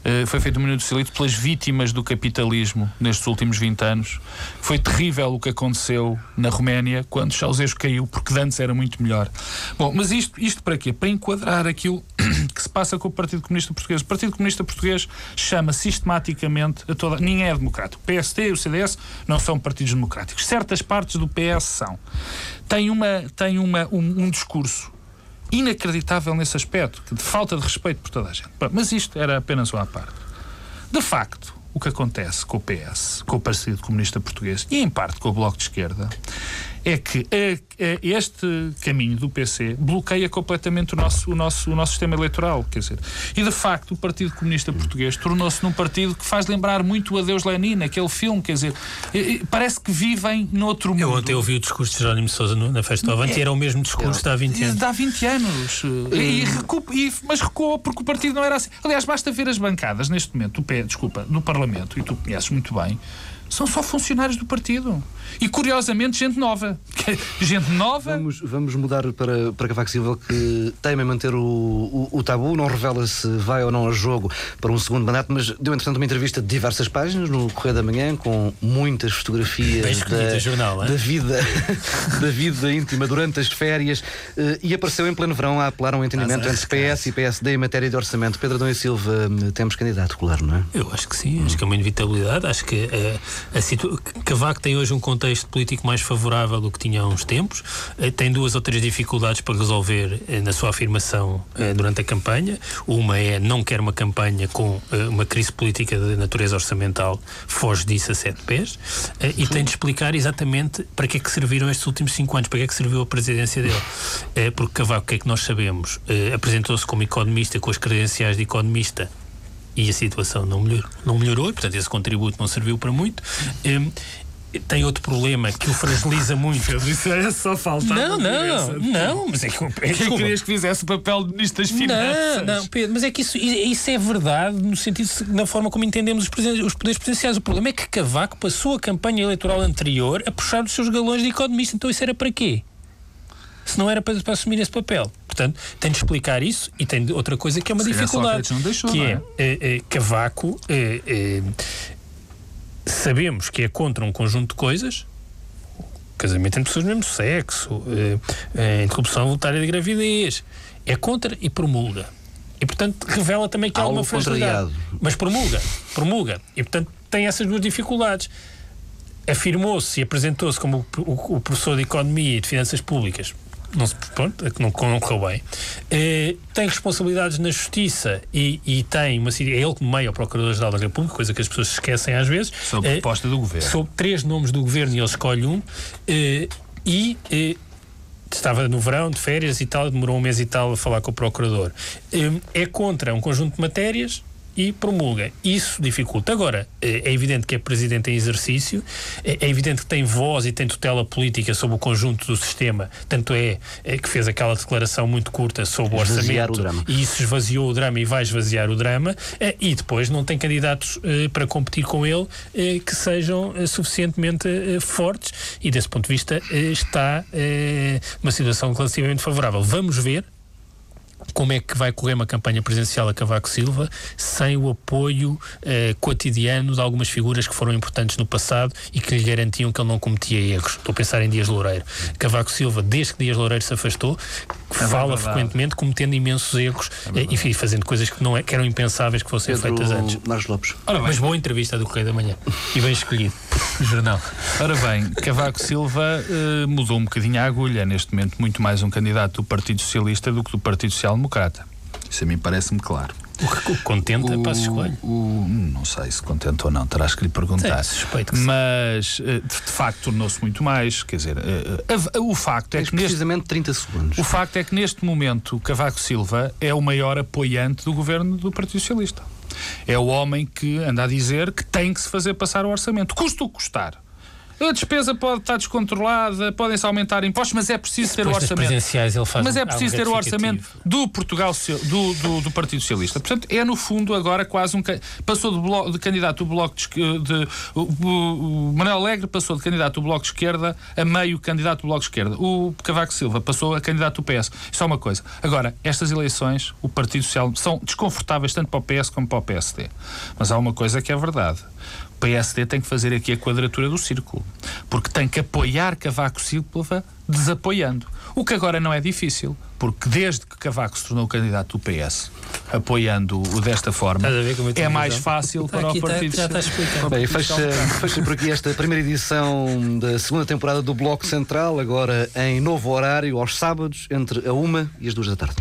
Uh, foi feito um minuto de silêncio pelas vítimas do capitalismo nestes últimos 20 anos. Foi terrível o que aconteceu na Roménia quando Ceausescu caiu, porque antes era muito melhor. Bom, mas isto, isto para quê? Para enquadrar aquilo que se passa com o Partido Comunista Português. O Partido Comunista Português chama sistematicamente a toda. Ninguém é democrático. O PSD e o CDS não são partidos democráticos. Certas partes do PS são. Tem, uma, tem uma, um, um discurso inacreditável nesse aspecto, de falta de respeito por toda a gente. Mas isto era apenas uma parte. De facto, o que acontece com o PS, com o Partido Comunista Português e, em parte, com o Bloco de Esquerda, é que este caminho do PC bloqueia completamente o nosso, o, nosso, o nosso sistema eleitoral. Quer dizer, e de facto o Partido Comunista Português tornou-se num partido que faz lembrar muito o Adeus Lenin, aquele filme, quer dizer, parece que vivem noutro mundo. Eu ontem ouvi o discurso de Jerónimo Sousa na festa do Avante é, era o mesmo discurso de há 20 anos. De há 20 anos. E, recu, e, mas recuou porque o partido não era assim. Aliás, basta ver as bancadas neste momento, do, pé, desculpa, do Parlamento, e tu conheces muito bem, são só funcionários do partido. E curiosamente, gente nova. gente nova. Vamos, vamos mudar para, para Cavaco Silva, que teima manter o, o, o, tabu, não revela se vai ou não a jogo para um segundo mandato, mas deu, entretanto, uma entrevista de diversas páginas no Correio da Manhã, com muitas fotografias da, jornal, da, vida, da vida íntima durante as férias eh, e apareceu em pleno verão a apelar a um entendimento entre PS e PSD em matéria de orçamento. Pedro Adão e Silva, hum, temos candidato, claro, não é? Eu acho que sim, acho que é uma inevitabilidade. Acho que uh, a situ... Cavaco tem hoje um contexto político mais favorável do que tinha há uns tempos, uh, tem duas ou três dificuldades para resolver uh, na sua afirmação durante a campanha. Uma é não quer uma campanha com uma crise política de natureza orçamental, foge disso a sete pés, e tem de explicar exatamente para que é que serviram estes últimos cinco anos, para que é que serviu a presidência dele. porque Cavaco, o que é que nós sabemos? Apresentou-se como economista com as credenciais de economista e a situação não melhorou, não melhorou e, portanto, esse contributo não serviu para muito. Um, tem outro problema que o fragiliza muito. Isso é só faltar. Não, não, não, mas é que. É, Quem querias que fizesse o papel de Ministro das Finanças? Não, não, Pedro, mas é que isso, isso é verdade no sentido na forma como entendemos os, os poderes presidenciais. O problema é que Cavaco passou a campanha eleitoral anterior a puxar os seus galões de economista. Então isso era para quê? Se não era para, para assumir esse papel. Portanto, tem de explicar isso e tem outra coisa que é uma Se dificuldade. Deixou, que é, é? É, é, Cavaco. É, é, sabemos que é contra um conjunto de coisas. Casamento entre pessoas do mesmo sexo, é, interrupção voluntária de gravidez. É contra e promulga. E, portanto, revela também que há, há uma fragilidade. Mas promulga, promulga. E, portanto, tem essas duas dificuldades. Afirmou-se e apresentou-se como o, o, o professor de Economia e de Finanças Públicas não, pronto, é não, não correu bem. Eh, tem responsabilidades na Justiça e, e tem uma é ele que nomeia o Procurador-Geral da República, coisa que as pessoas esquecem às vezes. Sob eh, proposta do Governo. Sob três nomes do Governo e ele escolhe um. Eh, e estava no verão, de férias e tal, demorou um mês e tal a falar com o Procurador. é contra um conjunto de matérias e promulga. Isso dificulta. Agora, é, é evidente que é presidente em exercício, é, é evidente que tem voz e tem tutela política sobre o conjunto do sistema, tanto é, é que fez aquela declaração muito curta sobre o orçamento o e isso esvaziou o drama e vai esvaziar o drama, e depois não tem candidatos para competir com ele que sejam suficientemente fortes e desse ponto de vista está uma situação relativamente favorável. Vamos ver como é que vai correr uma campanha presidencial a Cavaco Silva sem o apoio eh, cotidiano de algumas figuras que foram importantes no passado e que lhe garantiam que ele não cometia erros. Estou a pensar em Dias Loureiro. Cavaco Silva, desde que Dias Loureiro se afastou, é fala frequentemente cometendo imensos erros é eh, e fazendo coisas que, não é, que eram impensáveis que fossem Pedro feitas antes. Marcos Lopes. Ora, mas boa entrevista do Correio da Manhã e bem escolhido. Jornal. Ora bem, Cavaco Silva uh, mudou um bocadinho a agulha. Neste momento, muito mais um candidato do Partido Socialista do que do Partido Social Democrata. Isso a mim parece-me claro. O que contenta o, para se escolher? não sei se contenta ou não, terás que lhe perguntar. Sim, suspeito que Mas, eh, de, de facto, tornou-se muito mais. Quer dizer, uh, uh, o facto é que. precisamente neste, 30 segundos. O facto é que, neste momento, Cavaco Silva é o maior apoiante do governo do Partido Socialista. É o homem que anda a dizer que tem que se fazer passar o orçamento. Custa o custar. A despesa pode estar descontrolada, podem-se aumentar impostos, mas é preciso ter o orçamento. Mas é preciso ter o orçamento do Portugal do, do, do Partido Socialista. Portanto, é no fundo agora quase um passou de, blo- de candidato do bloco de, de o, o- o Manuel Alegre passou de candidato do bloco de esquerda a meio candidato do bloco de esquerda. O Cavaco Silva passou a candidato do PS. Só uma coisa. Agora, estas eleições, o Partido Social são desconfortáveis tanto para o PS como para o PSD. Mas há uma coisa que é verdade. O PSD tem que fazer aqui a quadratura do círculo, porque tem que apoiar Cavaco Silva desapoiando. O que agora não é difícil, porque desde que Cavaco se tornou candidato do PS, apoiando-o desta forma, é mais razão? fácil Está para aqui, o Partido já está explicado. Bem, fecha, fecha por aqui esta primeira edição da segunda temporada do Bloco Central, agora em novo horário, aos sábados, entre a uma e as duas da tarde.